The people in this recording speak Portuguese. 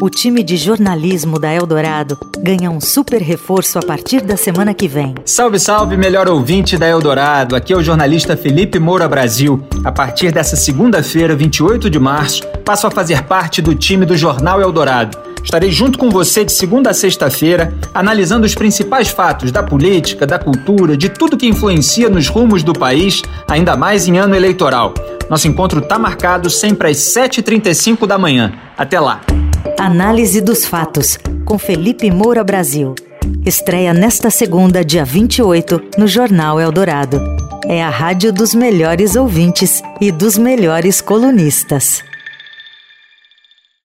O time de jornalismo da Eldorado ganha um super reforço a partir da semana que vem. Salve, salve, melhor ouvinte da Eldorado. Aqui é o jornalista Felipe Moura Brasil. A partir dessa segunda-feira, 28 de março, passo a fazer parte do time do Jornal Eldorado. Estarei junto com você de segunda a sexta-feira, analisando os principais fatos da política, da cultura, de tudo que influencia nos rumos do país, ainda mais em ano eleitoral. Nosso encontro está marcado sempre às 7h35 da manhã. Até lá! Análise dos fatos, com Felipe Moura Brasil. Estreia nesta segunda, dia 28, no Jornal Eldorado. É a rádio dos melhores ouvintes e dos melhores colunistas.